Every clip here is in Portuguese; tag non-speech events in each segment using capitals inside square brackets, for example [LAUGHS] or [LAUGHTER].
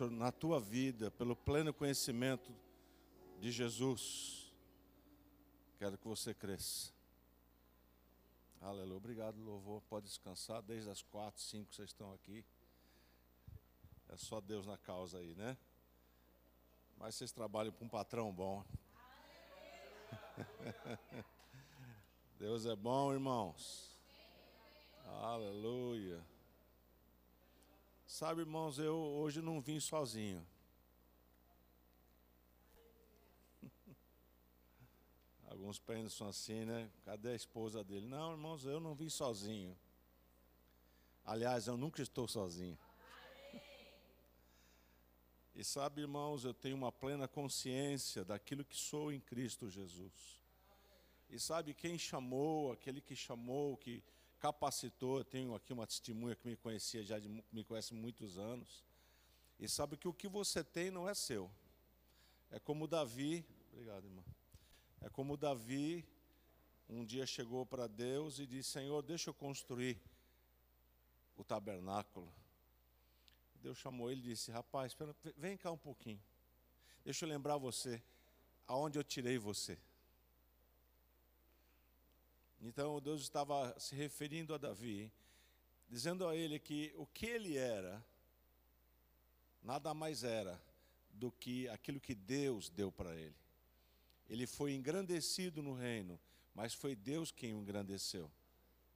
na tua vida, pelo pleno conhecimento de Jesus. Quero que você cresça. Aleluia. Obrigado, louvor. Pode descansar. Desde as quatro, cinco vocês estão aqui. É só Deus na causa aí, né? Mas vocês trabalham para um patrão bom. [LAUGHS] Deus é bom, irmãos. Aleluia. Sabe, irmãos, eu hoje não vim sozinho. [LAUGHS] Alguns pensam assim, né? Cadê a esposa dele? Não, irmãos, eu não vim sozinho. Aliás, eu nunca estou sozinho. E sabe, irmãos, eu tenho uma plena consciência daquilo que sou em Cristo Jesus. E sabe quem chamou, aquele que chamou, que capacitou. Eu tenho aqui uma testemunha que me conhecia já, de, me conhece muitos anos. E sabe que o que você tem não é seu. É como Davi, obrigado, irmã. É como Davi um dia chegou para Deus e disse: Senhor, deixa eu construir o tabernáculo. Deus chamou ele e disse: Rapaz, vem cá um pouquinho. Deixa eu lembrar você aonde eu tirei você. Então Deus estava se referindo a Davi, dizendo a ele que o que ele era, nada mais era do que aquilo que Deus deu para ele. Ele foi engrandecido no reino, mas foi Deus quem o engrandeceu.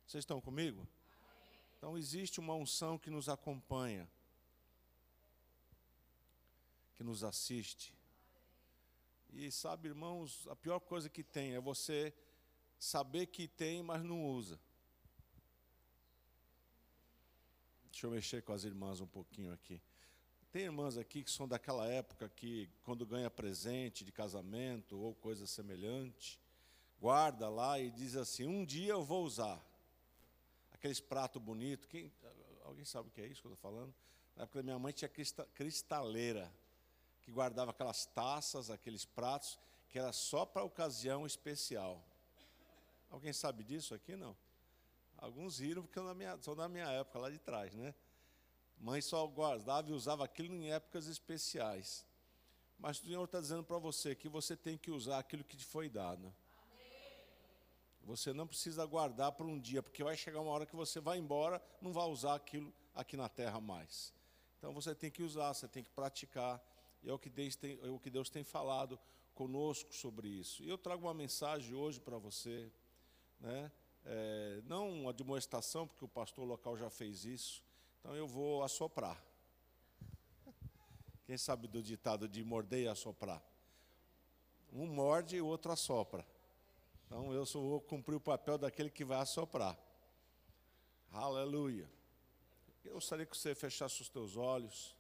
Vocês estão comigo? Então existe uma unção que nos acompanha, que nos assiste. E sabe, irmãos, a pior coisa que tem é você saber que tem, mas não usa. Deixa eu mexer com as irmãs um pouquinho aqui. Tem irmãs aqui que são daquela época que, quando ganha presente de casamento ou coisa semelhante, guarda lá e diz assim: um dia eu vou usar. Aqueles pratos bonitos. Quem, alguém sabe o que é isso que eu estou falando? Na época da minha mãe tinha cristaleira, que guardava aquelas taças, aqueles pratos, que era só para ocasião especial. Alguém sabe disso aqui? Não. Alguns riram porque na minha, são da minha época, lá de trás, né? Mãe só guardava e usava aquilo em épocas especiais. Mas o Senhor está dizendo para você que você tem que usar aquilo que te foi dado. Você não precisa guardar para um dia, porque vai chegar uma hora que você vai embora, não vai usar aquilo aqui na terra mais. Então você tem que usar, você tem que praticar. E é o que Deus tem, é o que Deus tem falado conosco sobre isso. E eu trago uma mensagem hoje para você, né? É, não uma admoestação, porque o pastor local já fez isso, então eu vou assoprar. Quem sabe do ditado de morder e assoprar? Um morde e o outro assopra. Então eu só vou cumprir o papel daquele que vai assoprar. Aleluia. Eu gostaria que você fechasse os teus olhos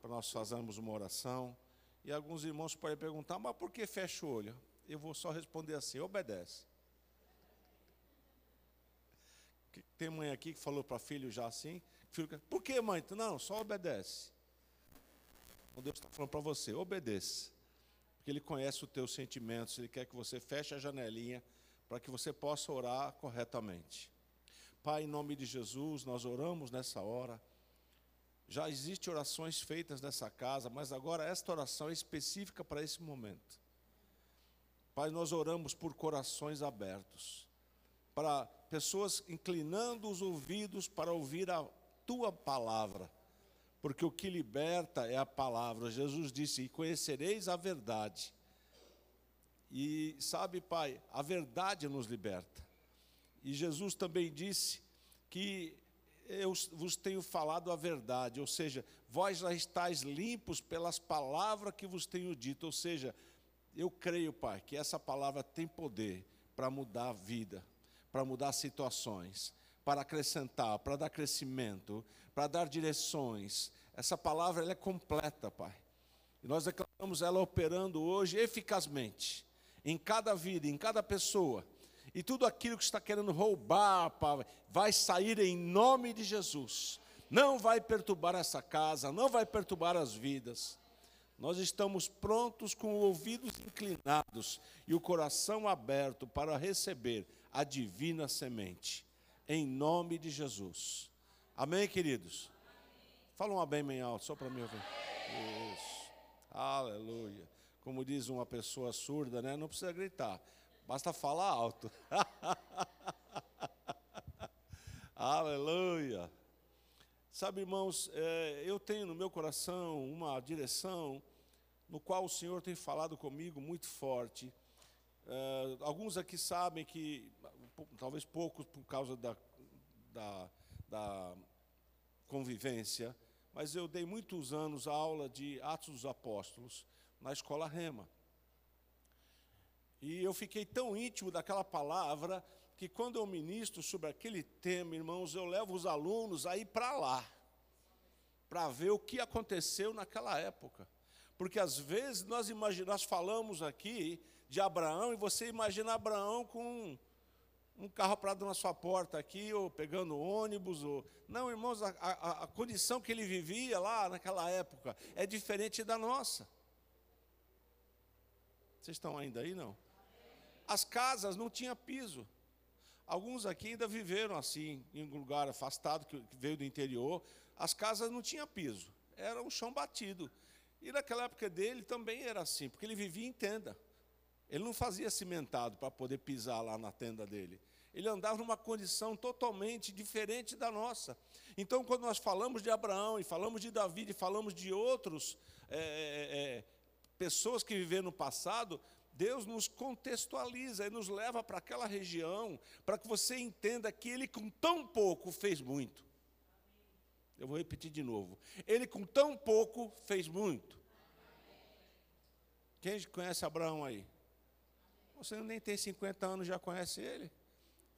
para nós fazermos uma oração. E alguns irmãos podem perguntar, mas por que fecha o olho? Eu vou só responder assim: obedece. Tem mãe aqui que falou para filho já assim. Filho, por que, mãe? Não, só obedece. O Deus está falando para você, obedeça. Porque Ele conhece os teus sentimentos, Ele quer que você feche a janelinha para que você possa orar corretamente. Pai, em nome de Jesus, nós oramos nessa hora. Já existem orações feitas nessa casa, mas agora esta oração é específica para esse momento. Pai, nós oramos por corações abertos para pessoas inclinando os ouvidos para ouvir a tua palavra, porque o que liberta é a palavra. Jesus disse: E conhecereis a verdade. E sabe, Pai, a verdade nos liberta. E Jesus também disse que eu vos tenho falado a verdade, ou seja, vós já estáis limpos pelas palavras que vos tenho dito, ou seja, eu creio, Pai, que essa palavra tem poder para mudar a vida para mudar situações, para acrescentar, para dar crescimento, para dar direções. Essa palavra ela é completa, Pai. E nós declaramos ela operando hoje eficazmente em cada vida, em cada pessoa. E tudo aquilo que está querendo roubar, Pai, vai sair em nome de Jesus. Não vai perturbar essa casa, não vai perturbar as vidas. Nós estamos prontos com ouvidos inclinados e o coração aberto para receber a divina semente, em nome de Jesus. Amém, queridos? Fala um bem bem alto, só para mim ouvir. Isso. Aleluia. Como diz uma pessoa surda, né? Não precisa gritar, basta falar alto. [LAUGHS] Aleluia. Sabe, irmãos, é, eu tenho no meu coração uma direção no qual o Senhor tem falado comigo muito forte. É, alguns aqui sabem que, talvez poucos por causa da, da, da convivência, mas eu dei muitos anos a aula de Atos dos Apóstolos na escola Rema. E eu fiquei tão íntimo daquela palavra que quando eu ministro sobre aquele tema, irmãos, eu levo os alunos a ir para lá, para ver o que aconteceu naquela época. Porque às vezes nós nós falamos aqui de Abraão e você imagina Abraão com um carro parado na sua porta aqui, ou pegando ônibus, ou... Não, irmãos, a, a, a, condição que ele vivia lá naquela época é diferente da nossa. Vocês estão ainda aí, não? As casas não tinham piso. Alguns aqui ainda viveram assim, em um lugar afastado, que veio do interior. As casas não tinham piso, era um chão batido. E naquela época dele também era assim, porque ele vivia em tenda. Ele não fazia cimentado para poder pisar lá na tenda dele. Ele andava numa condição totalmente diferente da nossa. Então, quando nós falamos de Abraão, e falamos de Davi, e falamos de outros é, é, é, pessoas que viveram no passado, Deus nos contextualiza e nos leva para aquela região, para que você entenda que Ele, com tão pouco, fez muito. Eu vou repetir de novo. Ele, com tão pouco, fez muito. Quem conhece Abraão aí? Você nem tem 50 anos, já conhece ele?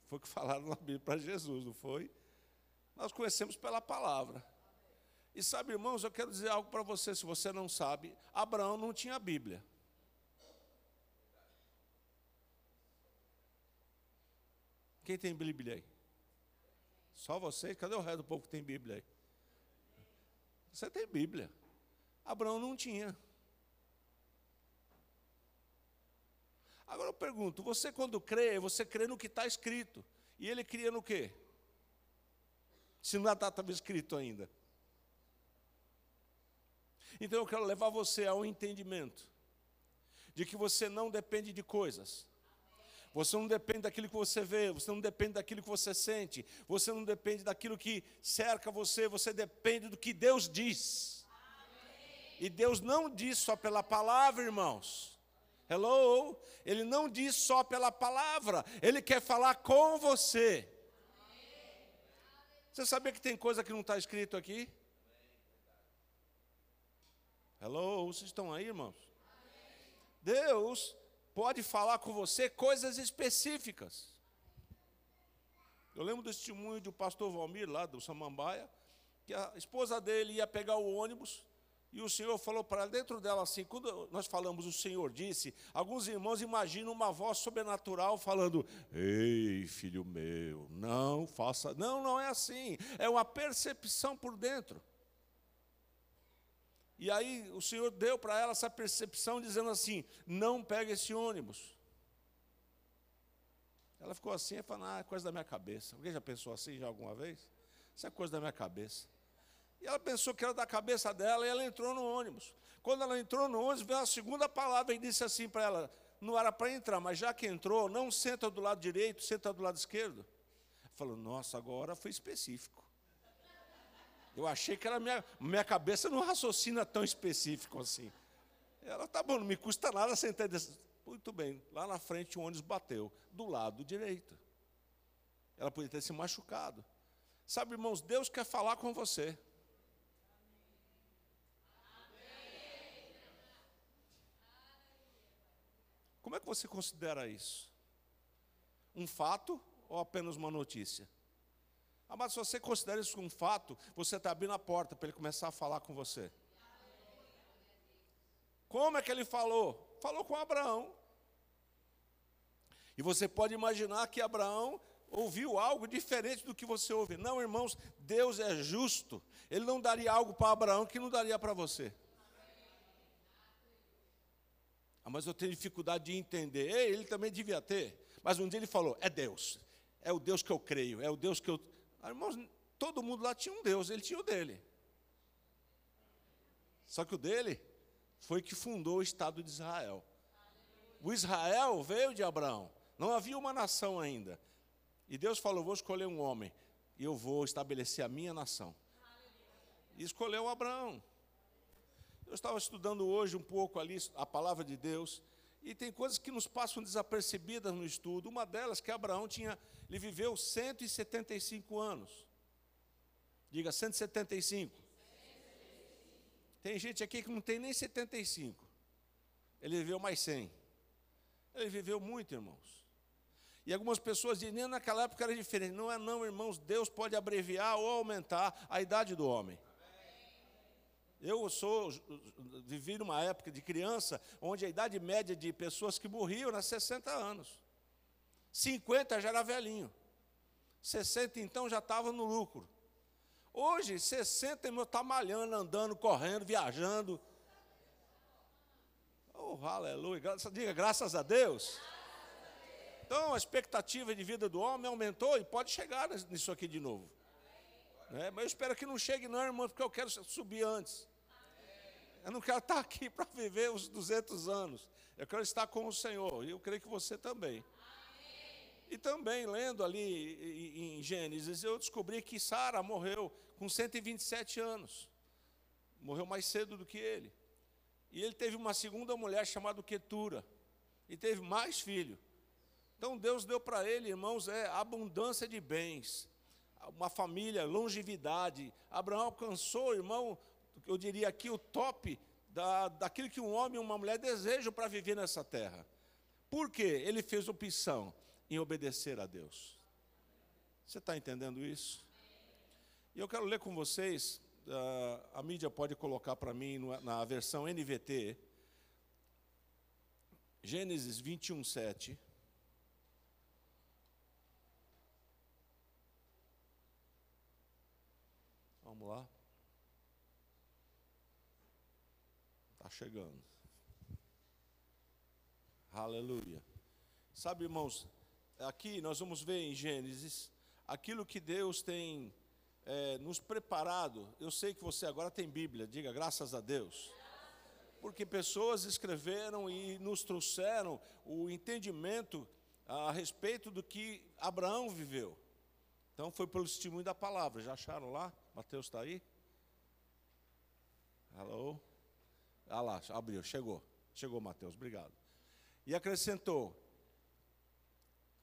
Foi o que [LAUGHS] falaram na Bíblia para Jesus, não foi? Nós conhecemos pela palavra. E sabe, irmãos, eu quero dizer algo para você, se você não sabe: Abraão não tinha Bíblia. Quem tem Bíblia aí? Só você? Cadê o resto do povo que tem Bíblia aí? Você tem Bíblia. Abraão não tinha. Agora eu pergunto, você quando crê, você crê no que está escrito. E ele cria no quê? Se não estava escrito ainda. Então eu quero levar você ao entendimento de que você não depende de coisas. Você não depende daquilo que você vê, você não depende daquilo que você sente, você não depende daquilo que cerca você, você depende do que Deus diz. E Deus não diz só pela palavra, irmãos. Hello? Ele não diz só pela palavra, ele quer falar com você. Você sabia que tem coisa que não está escrito aqui? Hello? Vocês estão aí, irmãos? Deus pode falar com você coisas específicas. Eu lembro do testemunho do pastor Valmir, lá do Samambaia, que a esposa dele ia pegar o ônibus e o Senhor falou para dentro dela assim, quando nós falamos, o Senhor disse, alguns irmãos imaginam uma voz sobrenatural falando: Ei, filho meu, não faça. Não, não é assim. É uma percepção por dentro. E aí o Senhor deu para ela essa percepção, dizendo assim: Não pegue esse ônibus. Ela ficou assim e falou: Ah, é coisa da minha cabeça. Alguém já pensou assim já alguma vez? Isso é coisa da minha cabeça. E ela pensou que era da cabeça dela e ela entrou no ônibus. Quando ela entrou no ônibus, veio a segunda palavra e disse assim para ela: não era para entrar, mas já que entrou, não senta do lado direito, senta do lado esquerdo. Falou, nossa, agora foi específico. Eu achei que era minha, minha cabeça não raciocina tão específico assim. Ela, tá bom, não me custa nada sentar desse. Muito bem, lá na frente o ônibus bateu, do lado direito. Ela podia ter se machucado. Sabe, irmãos, Deus quer falar com você. Como é que você considera isso? Um fato ou apenas uma notícia? Mas se você considera isso um fato, você está abrindo a porta para ele começar a falar com você. Como é que ele falou? Falou com Abraão. E você pode imaginar que Abraão ouviu algo diferente do que você ouve. Não, irmãos, Deus é justo. Ele não daria algo para Abraão que não daria para você. Ah, mas eu tenho dificuldade de entender. Ei, ele também devia ter. Mas um dia ele falou: é Deus. É o Deus que eu creio. É o Deus que eu. Irmãos, todo mundo lá tinha um Deus, ele tinha o dele. Só que o dele foi que fundou o Estado de Israel. O Israel veio de Abraão. Não havia uma nação ainda. E Deus falou: Vou escolher um homem e eu vou estabelecer a minha nação. E escolheu Abraão. Eu estava estudando hoje um pouco ali a palavra de Deus. E tem coisas que nos passam desapercebidas no estudo. Uma delas que Abraão tinha, ele viveu 175 anos. Diga 175. Tem gente aqui que não tem nem 75. Ele viveu mais 100. Ele viveu muito, irmãos. E algumas pessoas dizem, naquela época era diferente. Não é não, irmãos, Deus pode abreviar ou aumentar a idade do homem. Eu sou, vivi numa época de criança, onde a idade média de pessoas que morriam era 60 anos. 50 já era velhinho. 60 então já estava no lucro. Hoje, 60 irmão está malhando, andando, correndo, viajando. Oh, aleluia. Diga graças a Deus. Então, a expectativa de vida do homem aumentou e pode chegar nisso aqui de novo. Né? Mas eu espero que não chegue, não, irmão, porque eu quero subir antes. Eu não quero [LAUGHS] estar aqui para viver os 200 anos. Eu quero estar com o Senhor. E eu creio que você também. E também, lendo ali em Gênesis, eu descobri que Sara morreu com 127 anos. Morreu mais cedo do que ele. E ele teve uma segunda mulher chamada Ketura. E teve mais filho. Então Deus deu para ele, irmãos, é abundância de bens, uma família, longevidade. Abraão alcançou, irmão, eu diria aqui, o top da, daquilo que um homem e uma mulher desejam para viver nessa terra. Por quê? Ele fez opção em obedecer a Deus. Você está entendendo isso? E eu quero ler com vocês, uh, a mídia pode colocar para mim na versão NVT, Gênesis 21, 7. Vamos lá. Está chegando. Aleluia. Sabe, irmãos, aqui nós vamos ver em Gênesis aquilo que Deus tem é, nos preparado. Eu sei que você agora tem Bíblia, diga graças a Deus. Porque pessoas escreveram e nos trouxeram o entendimento a respeito do que Abraão viveu. Então foi pelo testemunho da palavra. Já acharam lá? Mateus está aí? Alô? Ah lá, abriu, chegou. Chegou, Mateus, obrigado. E acrescentou: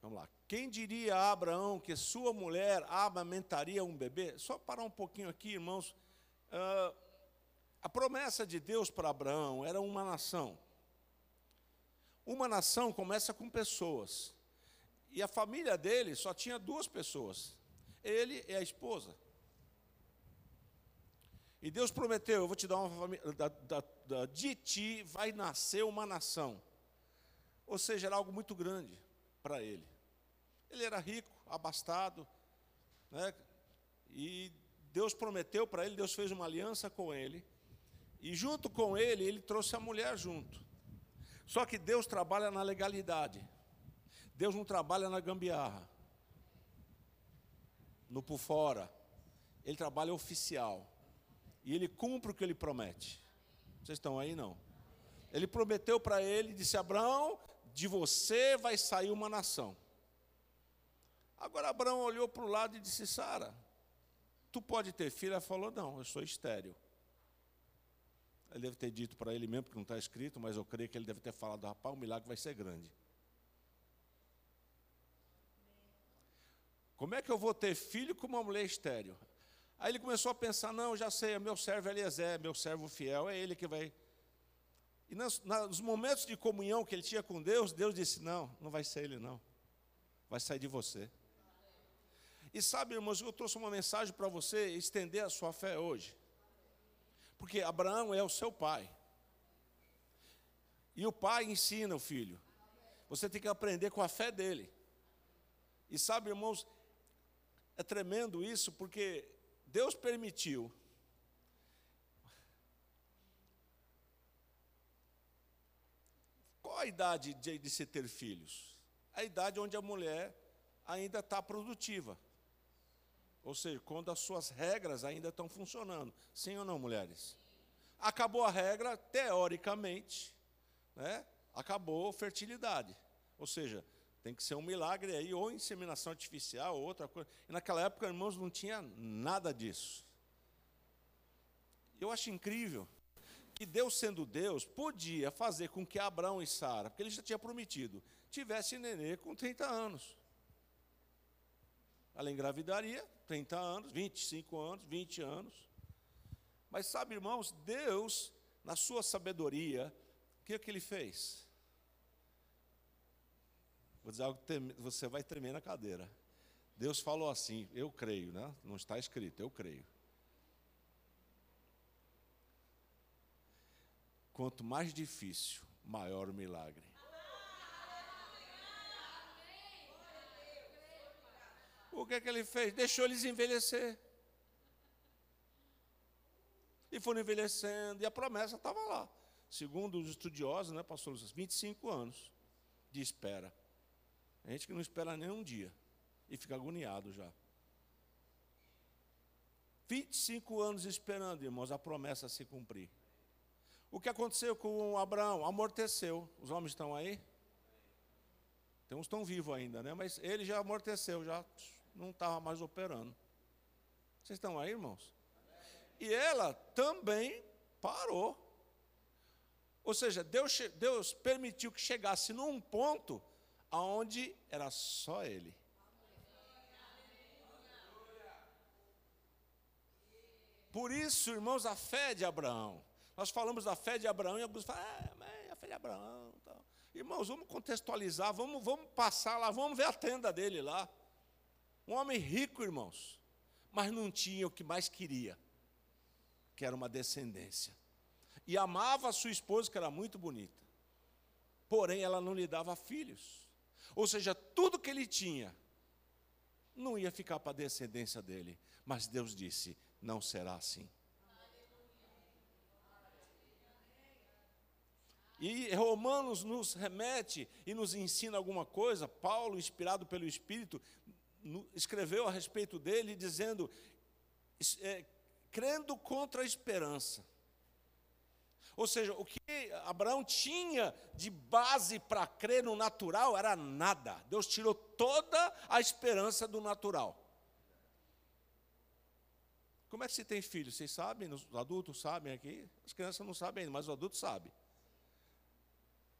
Vamos lá. Quem diria a Abraão que sua mulher amamentaria um bebê? Só parar um pouquinho aqui, irmãos. Uh, a promessa de Deus para Abraão era uma nação. Uma nação começa com pessoas. E a família dele só tinha duas pessoas: ele e a esposa. E Deus prometeu: Eu vou te dar uma família, da, da, da, de ti vai nascer uma nação. Ou seja, era algo muito grande para ele. Ele era rico, abastado, né? e Deus prometeu para ele, Deus fez uma aliança com ele, e junto com ele, ele trouxe a mulher junto. Só que Deus trabalha na legalidade, Deus não trabalha na gambiarra, no por fora, ele trabalha oficial, e ele cumpre o que ele promete. Vocês estão aí não? Ele prometeu para ele, disse: Abraão, de você vai sair uma nação. Agora Abraão olhou para o lado e disse: Sara, tu pode ter filho? Ela falou: Não, eu sou estéreo. Ele deve ter dito para ele mesmo, porque não está escrito, mas eu creio que ele deve ter falado: Rapaz, o milagre vai ser grande. Como é que eu vou ter filho com uma mulher estéreo? Aí ele começou a pensar: Não, já sei, é meu servo Eliezer, meu servo fiel, é ele que vai e nos, nos momentos de comunhão que ele tinha com Deus, Deus disse: Não, não vai ser ele, não. Vai sair de você. E sabe, irmãos, eu trouxe uma mensagem para você estender a sua fé hoje. Porque Abraão é o seu pai. E o pai ensina o filho. Você tem que aprender com a fé dele. E sabe, irmãos, é tremendo isso, porque Deus permitiu Qual a idade de, de se ter filhos? A idade onde a mulher ainda está produtiva. Ou seja, quando as suas regras ainda estão funcionando. Sim ou não, mulheres? acabou a regra, teoricamente, né? acabou fertilidade. Ou seja, tem que ser um milagre aí, ou inseminação artificial, ou outra coisa. E naquela época, irmãos, não tinha nada disso. Eu acho incrível que Deus, sendo Deus, podia fazer com que Abraão e Sara, porque ele já tinha prometido, tivesse nenê com 30 anos. Ela engravidaria, 30 anos, 25 anos, 20 anos. Mas sabe, irmãos, Deus, na sua sabedoria, o que, é que ele fez? Vou dizer algo você vai tremer na cadeira. Deus falou assim, eu creio, né? não está escrito, eu creio. Quanto mais difícil, maior o milagre. O que é que ele fez? Deixou eles envelhecer. E foram envelhecendo, e a promessa estava lá. Segundo os estudiosos, né, pastor Luciano, 25 anos de espera. A gente que não espera nem um dia e fica agoniado já. 25 anos esperando, irmãos, a promessa se cumprir. O que aconteceu com Abraão? Amorteceu. Os homens estão aí? Tem uns estão vivos ainda, né? Mas ele já amorteceu, já não estava mais operando. Vocês estão aí, irmãos? E ela também parou. Ou seja, Deus, Deus permitiu que chegasse num ponto aonde era só ele. Por isso, irmãos, a fé de Abraão. Nós falamos da fé de Abraão e alguns falam, ah, a fé de Abraão. Tal. Irmãos, vamos contextualizar, vamos, vamos passar lá, vamos ver a tenda dele lá. Um homem rico, irmãos, mas não tinha o que mais queria, que era uma descendência. E amava a sua esposa, que era muito bonita. Porém, ela não lhe dava filhos. Ou seja, tudo que ele tinha não ia ficar para a descendência dele. Mas Deus disse: não será assim. E Romanos nos remete e nos ensina alguma coisa. Paulo, inspirado pelo Espírito, escreveu a respeito dele, dizendo: é, crendo contra a esperança. Ou seja, o que Abraão tinha de base para crer no natural era nada. Deus tirou toda a esperança do natural. Como é que se tem filho? Vocês sabem? Os adultos sabem aqui? As crianças não sabem ainda, mas os adultos sabem.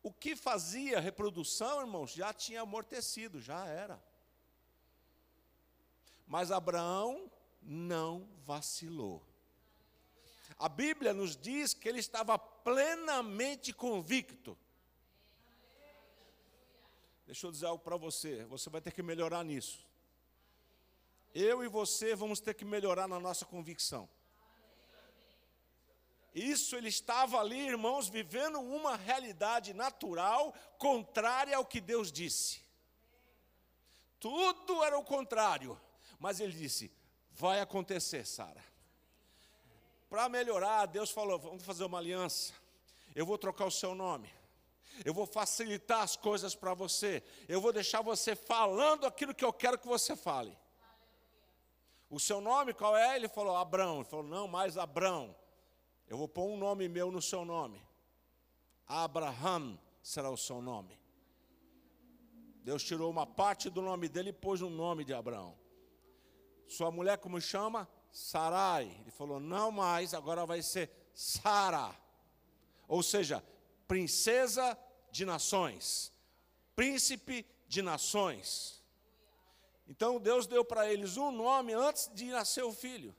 O que fazia reprodução, irmãos, já tinha amortecido, já era. Mas Abraão não vacilou. A Bíblia nos diz que ele estava plenamente convicto. Deixa eu dizer algo para você, você vai ter que melhorar nisso. Eu e você vamos ter que melhorar na nossa convicção. Isso ele estava ali, irmãos, vivendo uma realidade natural contrária ao que Deus disse. Tudo era o contrário, mas ele disse: vai acontecer, Sara. Para melhorar, Deus falou: vamos fazer uma aliança. Eu vou trocar o seu nome. Eu vou facilitar as coisas para você. Eu vou deixar você falando aquilo que eu quero que você fale. O seu nome qual é? Ele falou Abrão. Ele falou: não mais Abrão. Eu vou pôr um nome meu no seu nome. Abraham será o seu nome. Deus tirou uma parte do nome dele e pôs um nome de Abraão. Sua mulher como chama? Sarai. Ele falou: "Não mais, agora vai ser Sara". Ou seja, princesa de nações, príncipe de nações. Então Deus deu para eles um nome antes de nascer o filho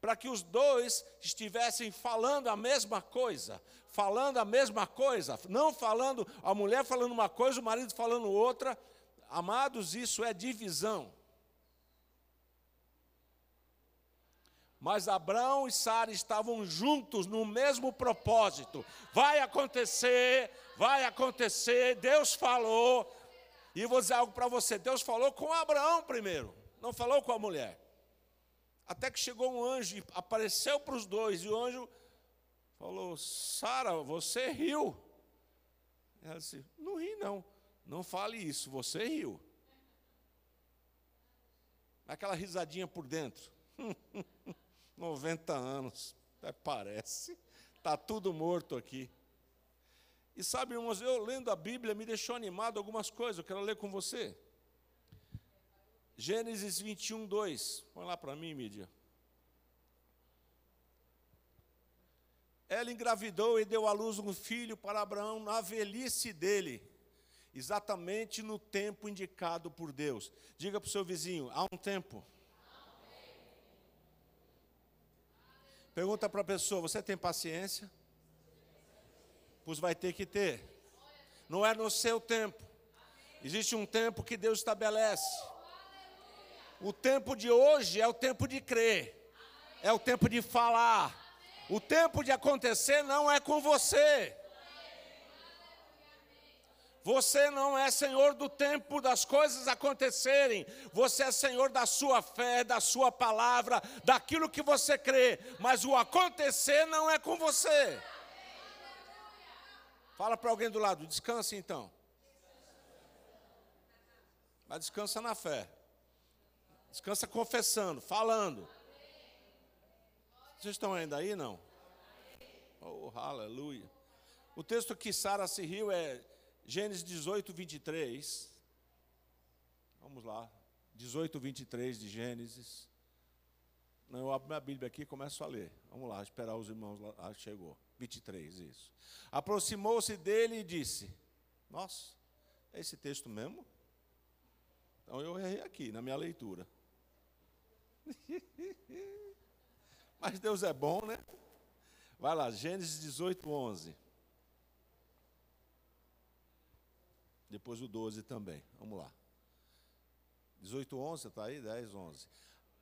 para que os dois estivessem falando a mesma coisa, falando a mesma coisa, não falando, a mulher falando uma coisa, o marido falando outra. Amados, isso é divisão. Mas Abraão e Sara estavam juntos no mesmo propósito. Vai acontecer, vai acontecer. Deus falou. E vou dizer algo para você: Deus falou com Abraão primeiro, não falou com a mulher. Até que chegou um anjo e apareceu para os dois, e o anjo falou: Sara, você riu. Ela disse: Não ri, não. Não fale isso, você riu. Aquela risadinha por dentro. [LAUGHS] 90 anos, até parece. Está tudo morto aqui. E sabe, irmãos, eu lendo a Bíblia me deixou animado algumas coisas, eu quero ler com você. Gênesis 21, 2. Põe lá para mim, mídia. Ela engravidou e deu à luz um filho para Abraão na velhice dele, exatamente no tempo indicado por Deus. Diga para o seu vizinho: há um tempo. Pergunta para a pessoa: você tem paciência? Pois vai ter que ter. Não é no seu tempo. Existe um tempo que Deus estabelece. O tempo de hoje é o tempo de crer, é o tempo de falar o tempo de acontecer não é com você. Você não é senhor do tempo das coisas acontecerem. Você é senhor da sua fé, da sua palavra, daquilo que você crê. Mas o acontecer não é com você. Fala para alguém do lado, descanse então. Mas descansa na fé. Descansa confessando, falando. Vocês estão ainda aí, não? Oh, aleluia. O texto que Sara se riu é Gênesis 18, 23. Vamos lá. 18, 23 de Gênesis. Eu abro minha Bíblia aqui e começo a ler. Vamos lá, esperar os irmãos lá. Ah, chegou. 23, isso. Aproximou-se dele e disse: Nossa, é esse texto mesmo? Então eu errei aqui na minha leitura. [LAUGHS] Mas Deus é bom, né? Vai lá, Gênesis 18, 11. Depois o 12 também. Vamos lá. 18, 11, está aí? 10, 11.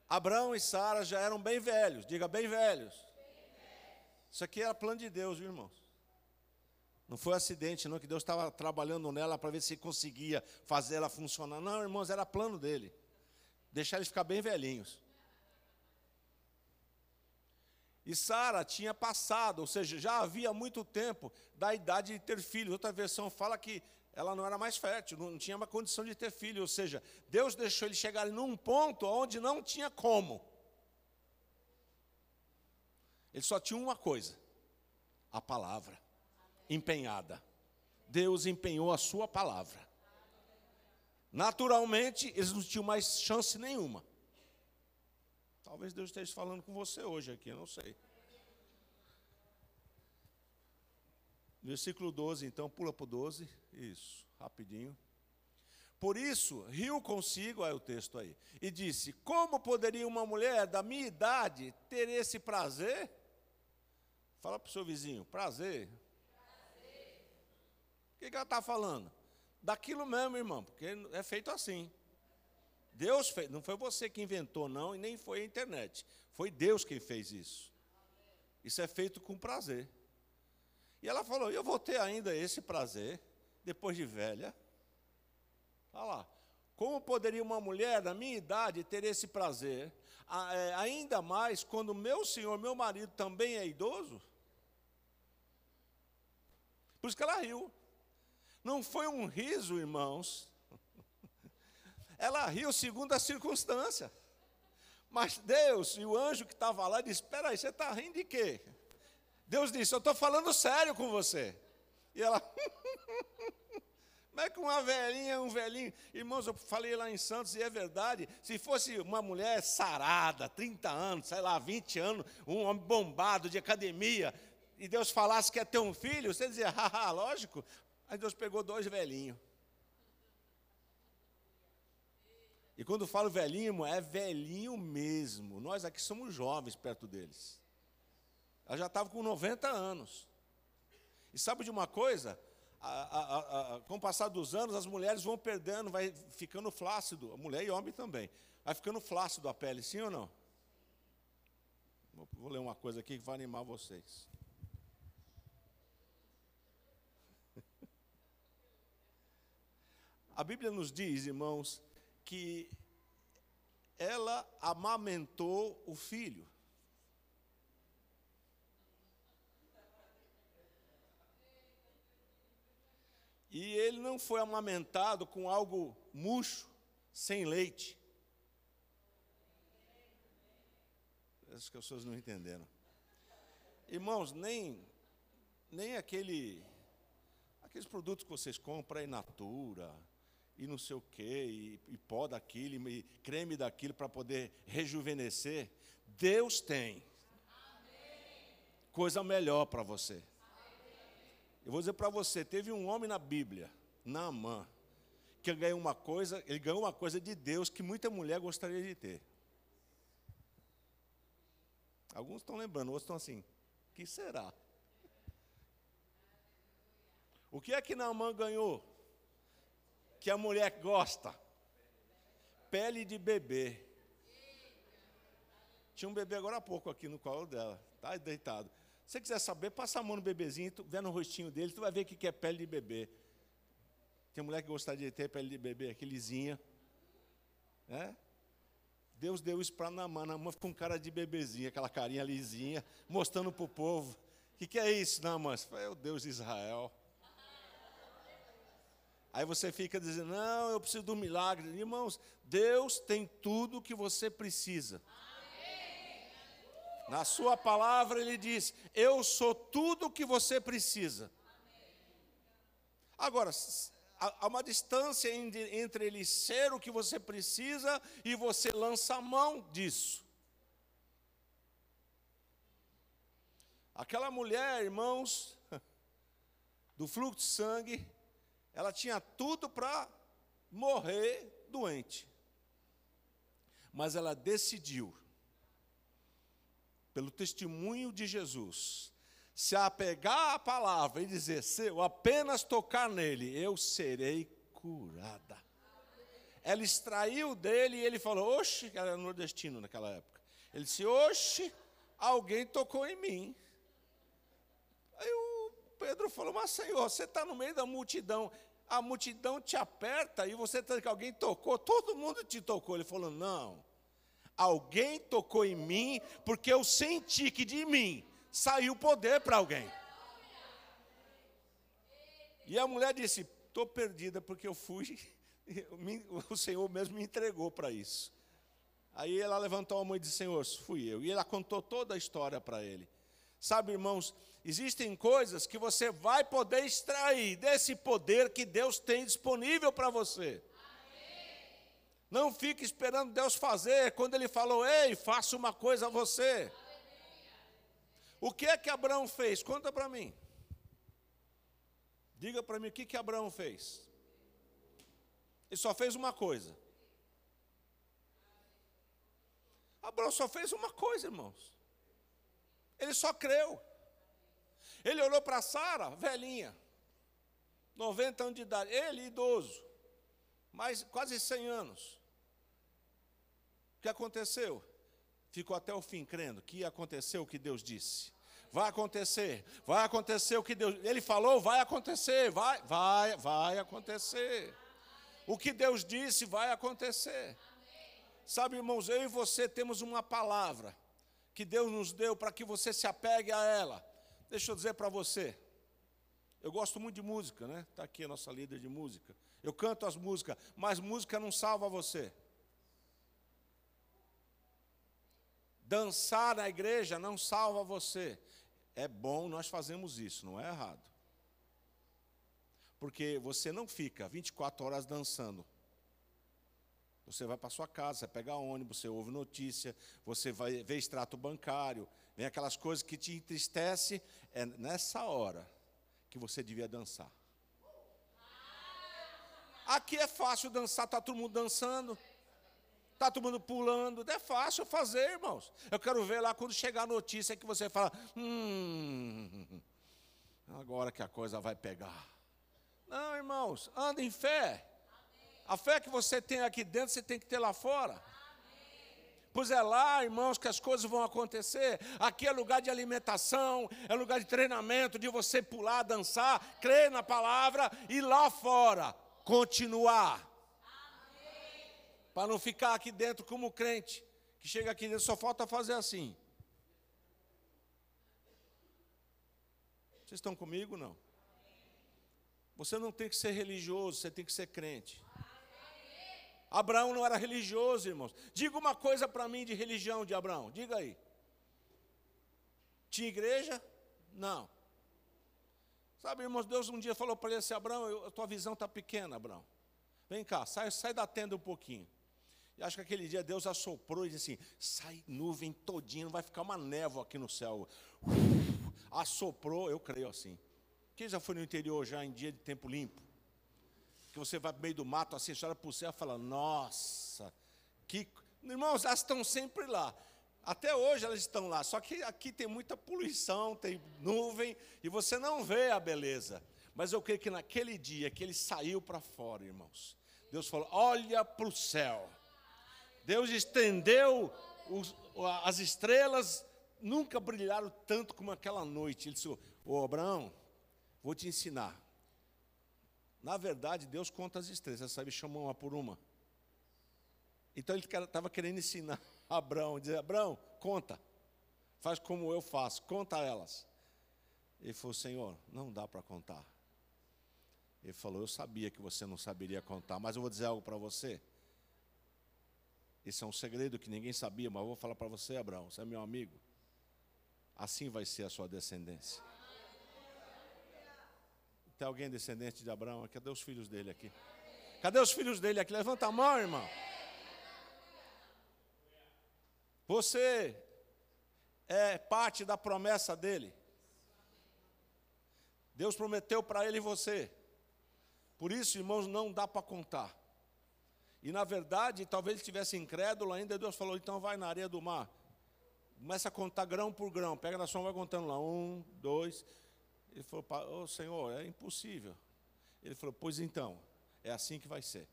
Abraão e Sara já eram bem velhos. Diga, bem velhos. Isso aqui era plano de Deus, viu, irmãos? Não foi acidente, não, que Deus estava trabalhando nela para ver se conseguia fazer ela funcionar. Não, irmãos, era plano dele. Deixar eles ficar bem velhinhos. E Sara tinha passado, ou seja, já havia muito tempo da idade de ter filhos. Outra versão fala que ela não era mais fértil, não tinha uma condição de ter filho. Ou seja, Deus deixou ele chegar num ponto onde não tinha como. Ele só tinha uma coisa: a palavra empenhada. Deus empenhou a sua palavra. Naturalmente, eles não tinham mais chance nenhuma. Talvez Deus esteja falando com você hoje aqui, eu não sei. Versículo 12, então, pula para o 12. Isso, rapidinho. Por isso, riu consigo, aí o texto aí, e disse: Como poderia uma mulher da minha idade ter esse prazer? Fala para o seu vizinho: prazer. prazer. O que, que ela está falando? Daquilo mesmo, irmão, porque é feito assim. Deus fez, não foi você que inventou, não, e nem foi a internet. Foi Deus quem fez isso. Isso é feito com prazer. E ela falou: Eu vou ter ainda esse prazer, depois de velha. Olha lá. Como poderia uma mulher da minha idade ter esse prazer, é, ainda mais quando meu senhor, meu marido, também é idoso? Por isso que ela riu. Não foi um riso, irmãos, ela riu segundo a circunstância. Mas Deus e o anjo que estava lá disse: Espera aí, você está rindo de quê? Deus disse: Eu estou falando sério com você. E ela, [LAUGHS] como é que uma velhinha, um velhinho, irmãos, eu falei lá em Santos e é verdade. Se fosse uma mulher sarada, 30 anos, sei lá, 20 anos, um homem bombado de academia, e Deus falasse que ia ter um filho, você dizia, haha, lógico. Aí Deus pegou dois velhinhos. E quando falo velhinho, é velhinho mesmo. Nós aqui somos jovens perto deles. Ela já estava com 90 anos. E sabe de uma coisa? A, a, a, com o passar dos anos, as mulheres vão perdendo, vai ficando flácido, a mulher e homem também. Vai ficando flácido a pele, sim ou não? Vou ler uma coisa aqui que vai animar vocês. [LAUGHS] A Bíblia nos diz, irmãos, que ela amamentou o filho. E ele não foi amamentado com algo murcho, sem leite. Acho que as pessoas não entenderam. Irmãos, nem nem aquele aqueles produtos que vocês compram em natura e não sei o quê, e, e pó daquilo, e creme daquilo para poder rejuvenescer. Deus tem coisa melhor para você. Eu vou dizer para você, teve um homem na Bíblia, Naamã, que ganhou uma coisa, ele ganhou uma coisa de Deus que muita mulher gostaria de ter. Alguns estão lembrando, outros estão assim, que será? O que é que Naamã ganhou? Que a mulher gosta? Pele de bebê. Tinha um bebê agora há pouco aqui no colo dela, tá deitado. Se você quiser saber, passa a mão no bebezinho, tu vê no rostinho dele, tu vai ver o que é pele de bebê. Tem mulher que gostaria de ter pele de bebê, aquele lisinha. Né? Deus deu isso para Namã. Namã ficou com cara de bebezinha, aquela carinha lisinha, mostrando para o povo. O que, que é isso, Namã? Você fala, é o Deus de Israel. Aí você fica dizendo, não, eu preciso do milagre. Irmãos, Deus tem tudo o que você precisa. Na sua palavra ele diz: Eu sou tudo o que você precisa. Agora, há uma distância entre ele ser o que você precisa e você lança a mão disso. Aquela mulher, irmãos, [LAUGHS] do fluxo de sangue, ela tinha tudo para morrer doente. Mas ela decidiu, pelo testemunho de Jesus, se apegar à palavra e dizer: se eu apenas tocar nele, eu serei curada. Ela extraiu dele e ele falou: Oxe, ela era nordestino naquela época. Ele disse: Oxe, alguém tocou em mim. Aí o Pedro falou: Mas Senhor, você está no meio da multidão a multidão te aperta e você está que alguém tocou, todo mundo te tocou. Ele falou: Não, alguém tocou em mim, porque eu senti que de mim saiu poder para alguém. E a mulher disse: Estou perdida porque eu fui, [LAUGHS] o Senhor mesmo me entregou para isso. Aí ela levantou a mão e disse: Senhor, fui eu. E ela contou toda a história para ele. Sabe, irmãos, existem coisas que você vai poder extrair desse poder que Deus tem disponível para você. Não fique esperando Deus fazer quando Ele falou, ei, faça uma coisa a você. O que é que Abraão fez? Conta para mim. Diga para mim o que, que Abraão fez. Ele só fez uma coisa. Abraão só fez uma coisa, irmãos. Ele só creu. Ele olhou para Sara, velhinha, 90 anos de idade, ele idoso, mais quase 100 anos. Que aconteceu? Ficou até o fim crendo que ia acontecer o que Deus disse. Vai acontecer, vai acontecer o que Deus. Ele falou, vai acontecer, vai, vai, vai acontecer. O que Deus disse vai acontecer. Sabe, irmãos, eu e você temos uma palavra que Deus nos deu para que você se apegue a ela. Deixa eu dizer para você, eu gosto muito de música, né? Está aqui a nossa líder de música. Eu canto as músicas, mas música não salva você. Dançar na igreja não salva você. É bom, nós fazemos isso, não é errado. Porque você não fica 24 horas dançando. Você vai para sua casa, você pega ônibus, você ouve notícia, você vai ver extrato bancário, vem aquelas coisas que te entristecem. É nessa hora que você devia dançar. Aqui é fácil dançar, está todo mundo dançando. Está todo mundo pulando. É fácil fazer, irmãos. Eu quero ver lá quando chegar a notícia que você fala: hum, agora que a coisa vai pegar. Não, irmãos, anda em fé. A fé que você tem aqui dentro, você tem que ter lá fora. Pois é lá, irmãos, que as coisas vão acontecer. Aqui é lugar de alimentação, é lugar de treinamento, de você pular, dançar, crer na palavra e lá fora continuar. Para não ficar aqui dentro como crente, que chega aqui dentro só falta fazer assim. Vocês estão comigo não? Você não tem que ser religioso, você tem que ser crente. Abraão não era religioso, irmãos. Diga uma coisa para mim de religião de Abraão, diga aí. Tinha igreja? Não. Sabe, irmãos, Deus um dia falou para ele assim: Abraão, a tua visão está pequena, Abraão. Vem cá, sai, sai da tenda um pouquinho. E acho que aquele dia Deus assoprou e disse assim: sai nuvem todinha, vai ficar uma névoa aqui no céu. Uf, assoprou, eu creio assim. Quem já foi no interior já em dia de tempo limpo? Que você vai no meio do mato assim, olha para o céu e fala: Nossa, que. Irmãos, elas estão sempre lá. Até hoje elas estão lá, só que aqui tem muita poluição, tem nuvem, e você não vê a beleza. Mas eu creio que naquele dia que ele saiu para fora, irmãos, Deus falou: olha para o céu. Deus estendeu os, as estrelas, nunca brilharam tanto como aquela noite. Ele disse: Ô Abraão, vou te ensinar. Na verdade, Deus conta as estrelas, você sabe, chamou uma por uma. Então ele estava querendo ensinar [LAUGHS] Abraão, dizer: Abraão, conta, faz como eu faço, conta elas. Ele falou: Senhor, não dá para contar. Ele falou: Eu sabia que você não saberia contar, mas eu vou dizer algo para você. Esse é um segredo que ninguém sabia, mas eu vou falar para você, Abraão, você é meu amigo. Assim vai ser a sua descendência. Tem alguém descendente de Abraão? Cadê os filhos dele aqui? Cadê os filhos dele aqui? Levanta a mão, irmão. Você é parte da promessa dele. Deus prometeu para ele e você. Por isso, irmãos, não dá para contar. E na verdade, talvez ele estivesse incrédulo ainda, Deus falou: então vai na areia do mar. Começa a contar grão por grão. Pega na sua mão vai contando lá. Um, dois. Ele falou: oh, Senhor, é impossível. Ele falou: Pois então, é assim que vai ser.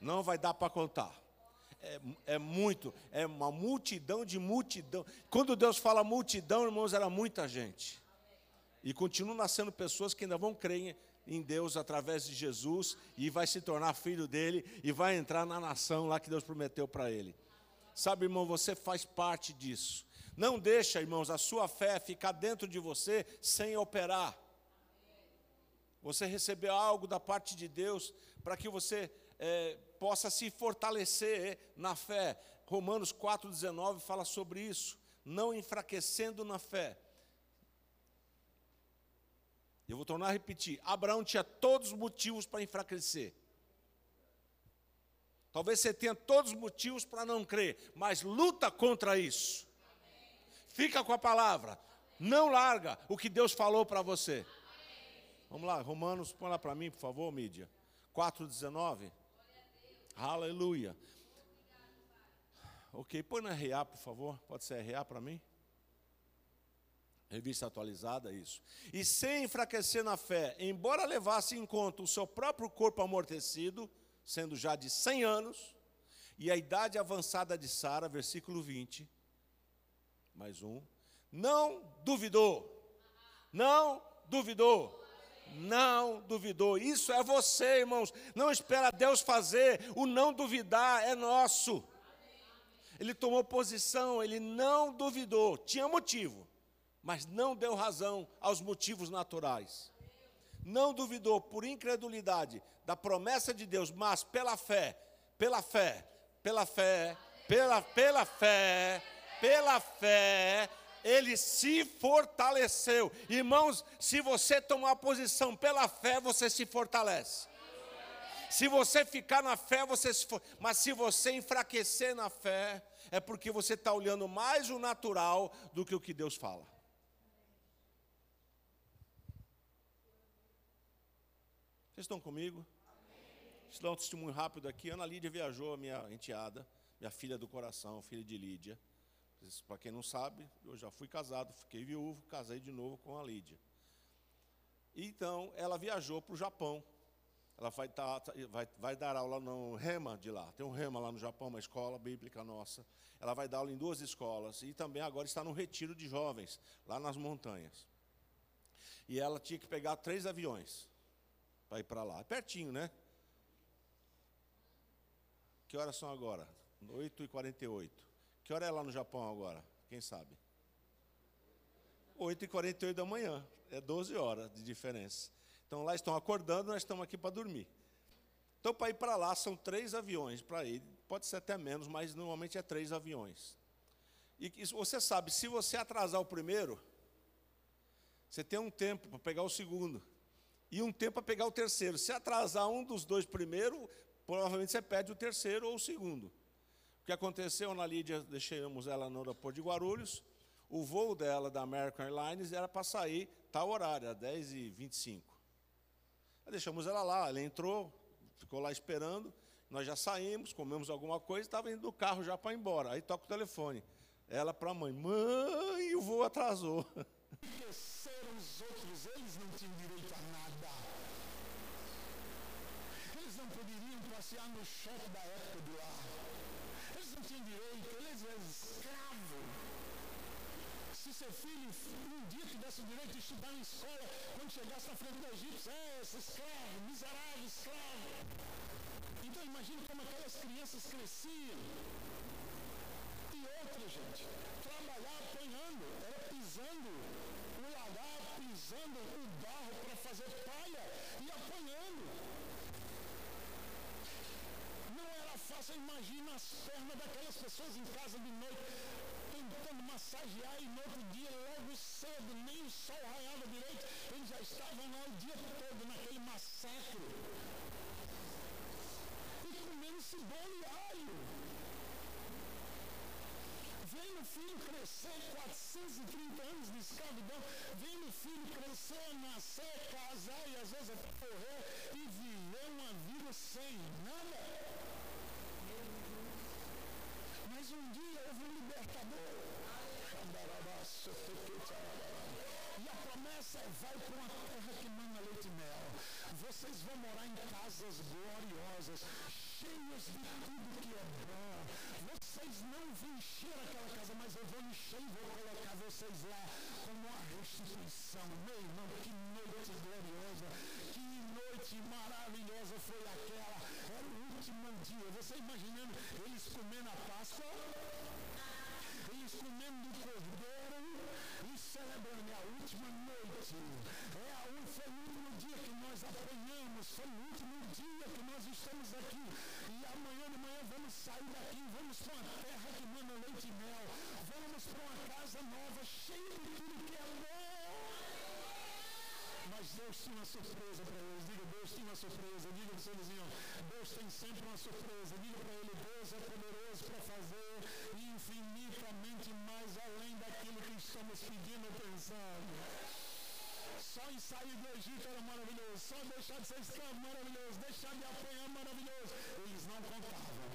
Não vai dar para contar. É, é, muito, é uma multidão de multidão. Quando Deus fala multidão, irmãos, era muita gente. E continuam nascendo pessoas que ainda vão crer em Deus através de Jesus e vai se tornar filho dele e vai entrar na nação lá que Deus prometeu para ele. Sabe, irmão, você faz parte disso. Não deixa, irmãos, a sua fé ficar dentro de você sem operar. Você recebeu algo da parte de Deus para que você é, possa se fortalecer na fé. Romanos 4,19 fala sobre isso. Não enfraquecendo na fé eu vou tornar a repetir: Abraão tinha todos os motivos para enfraquecer. Talvez você tenha todos os motivos para não crer, mas luta contra isso. Fica com a palavra. Não larga o que Deus falou para você. Vamos lá, Romanos, põe lá para mim, por favor, mídia. 4,19. Aleluia. Ok, põe na RA, por favor. Pode ser RA para mim? Revista atualizada, isso. E sem enfraquecer na fé, embora levasse em conta o seu próprio corpo amortecido, sendo já de 100 anos, e a idade avançada de Sara, versículo 20, mais um, não duvidou, não duvidou, não duvidou. Isso é você, irmãos. Não espera Deus fazer, o não duvidar é nosso. Ele tomou posição, ele não duvidou, tinha motivo mas não deu razão aos motivos naturais. Não duvidou por incredulidade da promessa de Deus, mas pela fé, pela fé, pela fé, pela, pela fé, pela fé, ele se fortaleceu. Irmãos, se você tomar posição pela fé, você se fortalece. Se você ficar na fé, você se for... mas se você enfraquecer na fé, é porque você está olhando mais o natural do que o que Deus fala. Vocês estão comigo? Deixa eu dar um testemunho rápido aqui. Ana Lídia viajou, minha enteada, minha filha do coração, filha de Lídia. Para quem não sabe, eu já fui casado, fiquei viúvo, casei de novo com a Lídia. Então, ela viajou para o Japão. Ela vai, tá, vai, vai dar aula no Rema de lá. Tem um Rema lá no Japão, uma escola bíblica nossa. Ela vai dar aula em duas escolas. E também agora está no retiro de jovens, lá nas montanhas. E ela tinha que pegar três aviões para ir para lá. É pertinho, né? Que horas são agora? 8h48. Que hora é lá no Japão agora? Quem sabe? 8h48 da manhã. É 12 horas de diferença. Então lá estão acordando, nós estamos aqui para dormir. Então, para ir para lá, são três aviões para ir. Pode ser até menos, mas normalmente é três aviões. E você sabe, se você atrasar o primeiro, você tem um tempo para pegar o segundo. E um tempo para pegar o terceiro. Se atrasar um dos dois primeiro, provavelmente você perde o terceiro ou o segundo. O que aconteceu na Lídia, deixamos ela no aeroporto de Guarulhos, o voo dela da American Airlines era para sair tal horário, às 10h25. Deixamos ela lá, ela entrou, ficou lá esperando, nós já saímos, comemos alguma coisa, estava indo do carro já para ir embora. Aí toca o telefone. Ela para a mãe, mãe, o voo atrasou. [LAUGHS] Esqueceram os outros, eles não tinham direito a nada. Eles não poderiam passear no shopping da época do lá. Eles não tinham direito, eles eram escravos. Se seu filho um dia tivesse o direito de estudar em escola, quando chegasse na frente do Egito, é, esse escravo, miserável escravo. Então imagine como aquelas crianças cresciam. E outra, gente, trabalhar apanhando, era pisando pisando o barro para fazer palha e apanhando. Não era fácil, imagina as pernas daquelas pessoas em casa de noite, tentando massagear e no outro dia, logo cedo, nem o sol raiava direito, eles já estavam lá o dia todo naquele massacre. E comendo cebola e alho vendo o filho crescer, 430 anos de escravidão, vendo o filho crescer, nascer, casar e às vezes até morrer e viver uma vida sem nada. Mas um dia houve um libertador. E a promessa é: vai para uma terra que manda leite e mel. Vocês vão morar em casas gloriosas, cheias de tudo que é bom vocês não vão encher aquela casa, mas eu vou encher e vou colocar vocês lá como uma restituição. Meu irmão, que noite gloriosa, que noite maravilhosa foi aquela. Era o último dia. Você imaginando eles comendo a Páscoa? Eles comendo o cordeiro e celebrando a última noite. É a, foi o último dia que nós apanhamos, foi o último dia que nós estamos aqui. E amanhã manhã vamos sair daqui, vamos para uma terra que manda leite e mel. Vamos para uma casa nova, cheia de tudo que é bom. Mas Deus tinha uma surpresa para eles. Diga, Deus tinha uma surpresa. Diga para o seu vizinho, Deus tem sempre uma surpresa. Diga para ele, Deus é poderoso para fazer infinitamente mais além daquilo que estamos pedindo ou pensando. Só em sair do Egito era maravilhoso. Só deixar de ser escravo maravilhoso. Deixar de apanhar maravilhoso. Eles não contavam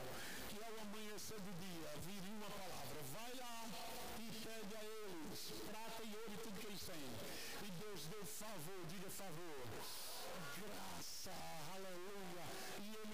que ao amanhecer do dia viria uma palavra. Vai lá e pede a eles prata e ouro e tudo que eles têm. E Deus deu favor, diga favor. Graça, aleluia.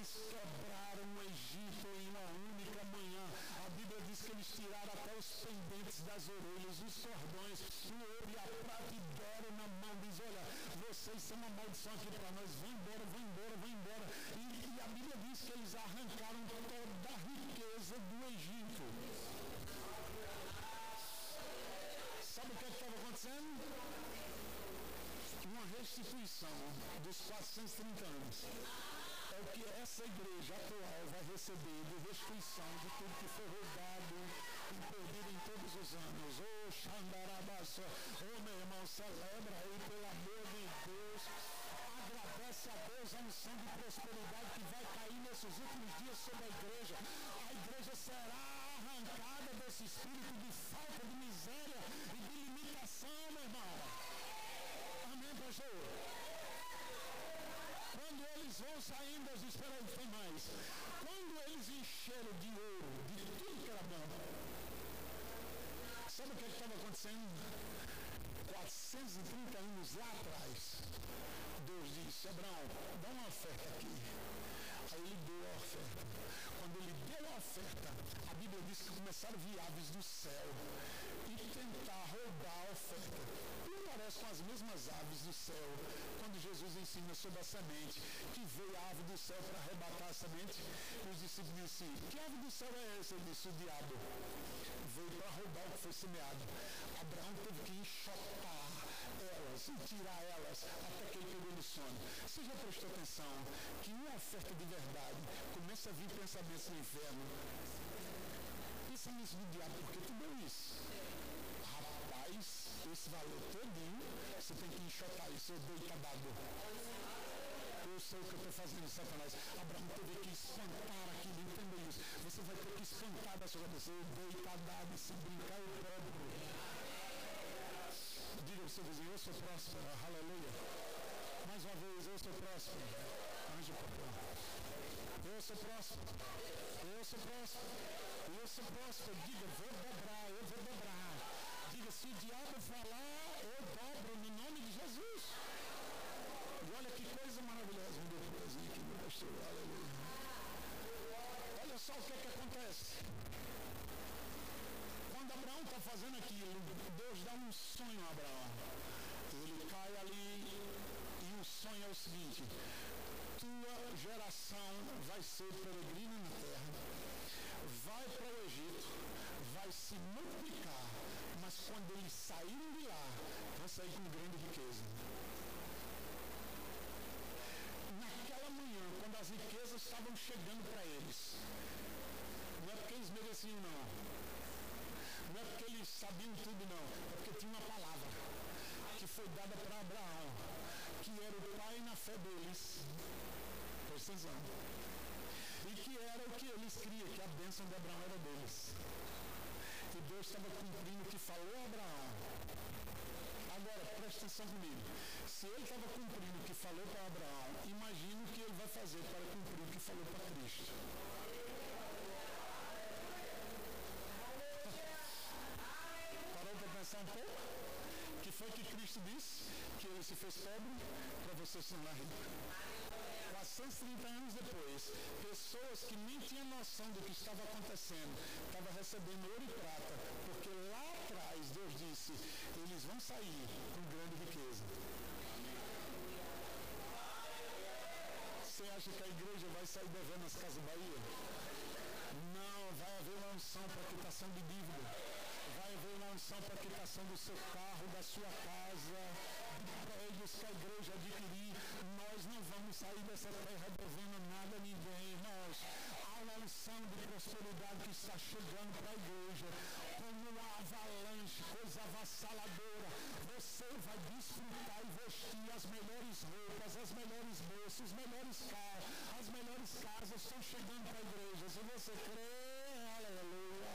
Eles quebraram o Egito em uma única manhã. A Bíblia diz que eles tiraram até os pendentes das orelhas, os cordões, o ouro e a prata e deram na mão. Diz, olha, vocês são uma maldição aqui para nós. Vão embora, vão embora, vão embora. E, e a Bíblia diz que eles arrancaram toda a riqueza do Egito. Sabe o que é estava acontecendo? Uma restituição dos 430 anos. É o que essa igreja atual vai receber de restituição de tudo que foi roubado e perdido em todos os anos. Ô oh, Xandarabaço, ô oh, meu irmão, celebra aí pelo amor de Deus agradece a Deus a unção de prosperidade que vai cair nesses últimos dias sobre a igreja. A igreja será arrancada desse espírito de falta, de miséria e de limitação, meu irmão. Amém, pastor? Eles vão saindo, as esperanças mais. Quando eles encheram de ouro, de tudo que era bom, sabe o que estava acontecendo? 430 anos lá atrás, Deus disse, Abraão, dá uma oferta aqui. Aí ele deu a oferta. Quando ele deu a oferta, a Bíblia diz que começaram aves do céu e tentar roubar a oferta. Não parece com as mesmas aves do céu, quando Jesus ensina sobre a semente, que veio a ave do céu para arrebatar a semente, e os discípulos disseram, que ave do céu é essa? Ele disse, o diabo veio para roubar o que foi semeado. Abraão teve que enxotar elas e tirar elas até que ele pegou no sono. Você já prestou atenção que uma oferta de verdade começa a vir pensamentos no inferno? Pensamentos do diabo, por que tu deu isso? Esse valor todinho, você tem que enxotar isso, eu dei dado. Eu sei o que eu estou fazendo, Satanás. Abraão teve que espantar aquilo, entenda isso. Você vai ter que espantar da sua cabeça. Eu dei dado, se brincar, eu dobro. Diga ao seu vizinho, eu sou próspero, aleluia. Mais uma vez, eu sou próspero. Anjo papai. Eu sou próspero. Eu sou próspero. Eu sou próspero. Diga, vou dobrar, se o diabo falar, eu dobro no nome de Jesus. E olha que coisa maravilhosa. Me deu um aqui, meu pastor. Aleluia. Olha só o que, é que acontece. Quando Abraão está fazendo aquilo, Deus dá um sonho a Abraão. Ele cai ali e o sonho é o seguinte: tua geração vai ser peregrina na terra, vai para o Egito, vai se multiplicar, quando eles saírem de lá, vão sair com grande riqueza. Naquela manhã, quando as riquezas estavam chegando para eles, não é porque eles mereciam, não. Não é porque eles sabiam tudo, não. É porque tinha uma palavra que foi dada para Abraão, que era o pai na fé deles. Atenção. E que era o que eles criam, que a bênção de Abraão era deles. Deus estava cumprindo o que falou a Abraão. Agora, presta atenção comigo. Se ele estava cumprindo o que falou para Abraão, imagina o que ele vai fazer para cumprir o que falou para Cristo. Parou para pensar um pouco? que foi que Cristo disse? Que ele se fez pobre para você se tornar rico. 430 anos depois, pessoas que nem tinham noção do que estava acontecendo, recebendo ouro e prata, porque lá atrás Deus disse, eles vão sair com grande riqueza. Você acha que a igreja vai sair devendo as casas Bahia? Não, vai haver uma unção para quitação de dívida vai haver uma unção para quitação do seu carro, da sua casa, de prédios que a igreja adquirir. Nós não vamos sair dessa terra devendo nada a ninguém, irmãos. Unção de prosperidade que está chegando para a igreja, como uma avalanche, coisa avassaladora. Você vai desfrutar e vestir as melhores roupas, as melhores bolsas, os melhores carros, as melhores casas estão chegando para a igreja. Se você crê, aleluia.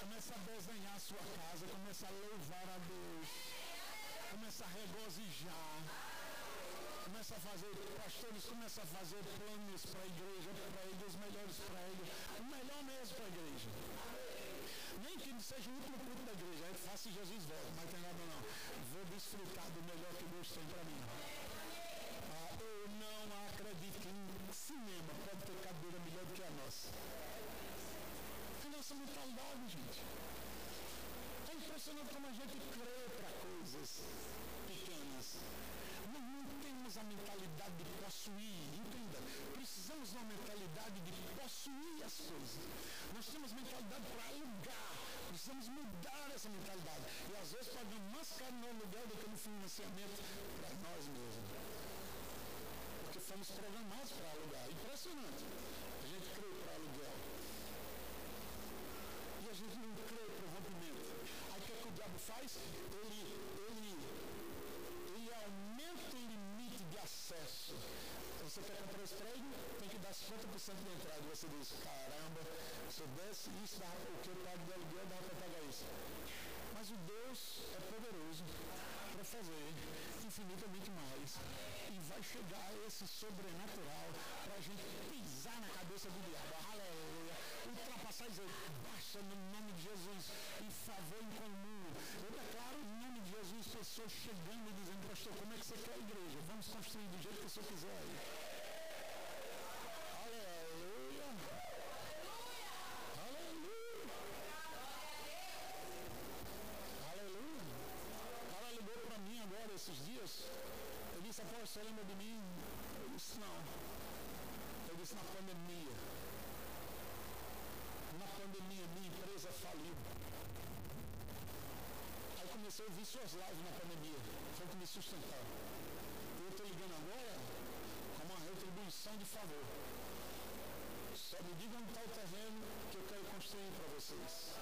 Começa a desenhar a sua casa, começa a louvar a Deus, começa a regozijar, começa a fazer, pastores, começa a fazer planos para a igreja, para ele, os melhores para ele, o melhor mesmo para a igreja. Nem que seja o último culto da igreja, aí faça Jesus volta, mas tem nada não. Vou desfrutar do melhor que Deus tem para mim. Ah, eu não acredito que um cinema pode ter cadeira melhor do que a nossa nossa mentalidade, gente. É impressionante como a gente crê para coisas pequenas. A mentalidade de possuir, entenda. Precisamos de uma mentalidade de possuir as coisas. Nós temos mentalidade para alugar. Precisamos mudar essa mentalidade. E às vezes pagamos mais caro no aluguel do que no financiamento para nós mesmos. Porque fomos programados para alugar. Impressionante. A gente crê para aluguel e a gente não crê para o rompimento. Aí o que, é que o diabo faz? Ele, ele de acesso. Você quer comprar esse prédio? Tem que dar 50% de entrada. E você diz, caramba, se eu desse isso, dá, o que eu pago de aluguel, dá para pagar isso. Mas o Deus é poderoso para fazer infinitamente mais. E vai chegar esse sobrenatural para a gente pisar na cabeça do diabo. Aleluia. Ultrapassar e dizer, baixa no nome de Jesus, em favor em comum. Eu declaro Jesus pessoas chegando e dizendo, pastor, como é que você quer a igreja? Vamos construir do jeito que o senhor quiser. Aleluia. Aleluia. Aleluia. Cara ligou para mim agora esses dias. Ele disse, apóstolo, você lembra de mim? Eu disse, não. Eu disse, na pandemia na pandemia minha empresa faliu comecei a ouvir suas lives na pandemia. Foi o que me sustentou. Eu estou ligando agora com uma retribuição de favor. Só me digam onde está o terreno que eu quero construir para vocês.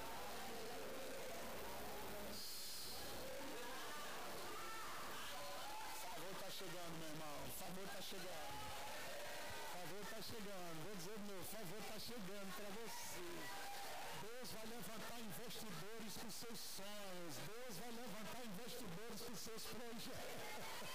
Favor está chegando, meu irmão. Favor está chegando. Favor está chegando. Vou dizer de novo, favor está chegando para vocês. Vai levantar investidores com seus sonhos. Deus vai levantar investidores com seus projetos. [LAUGHS]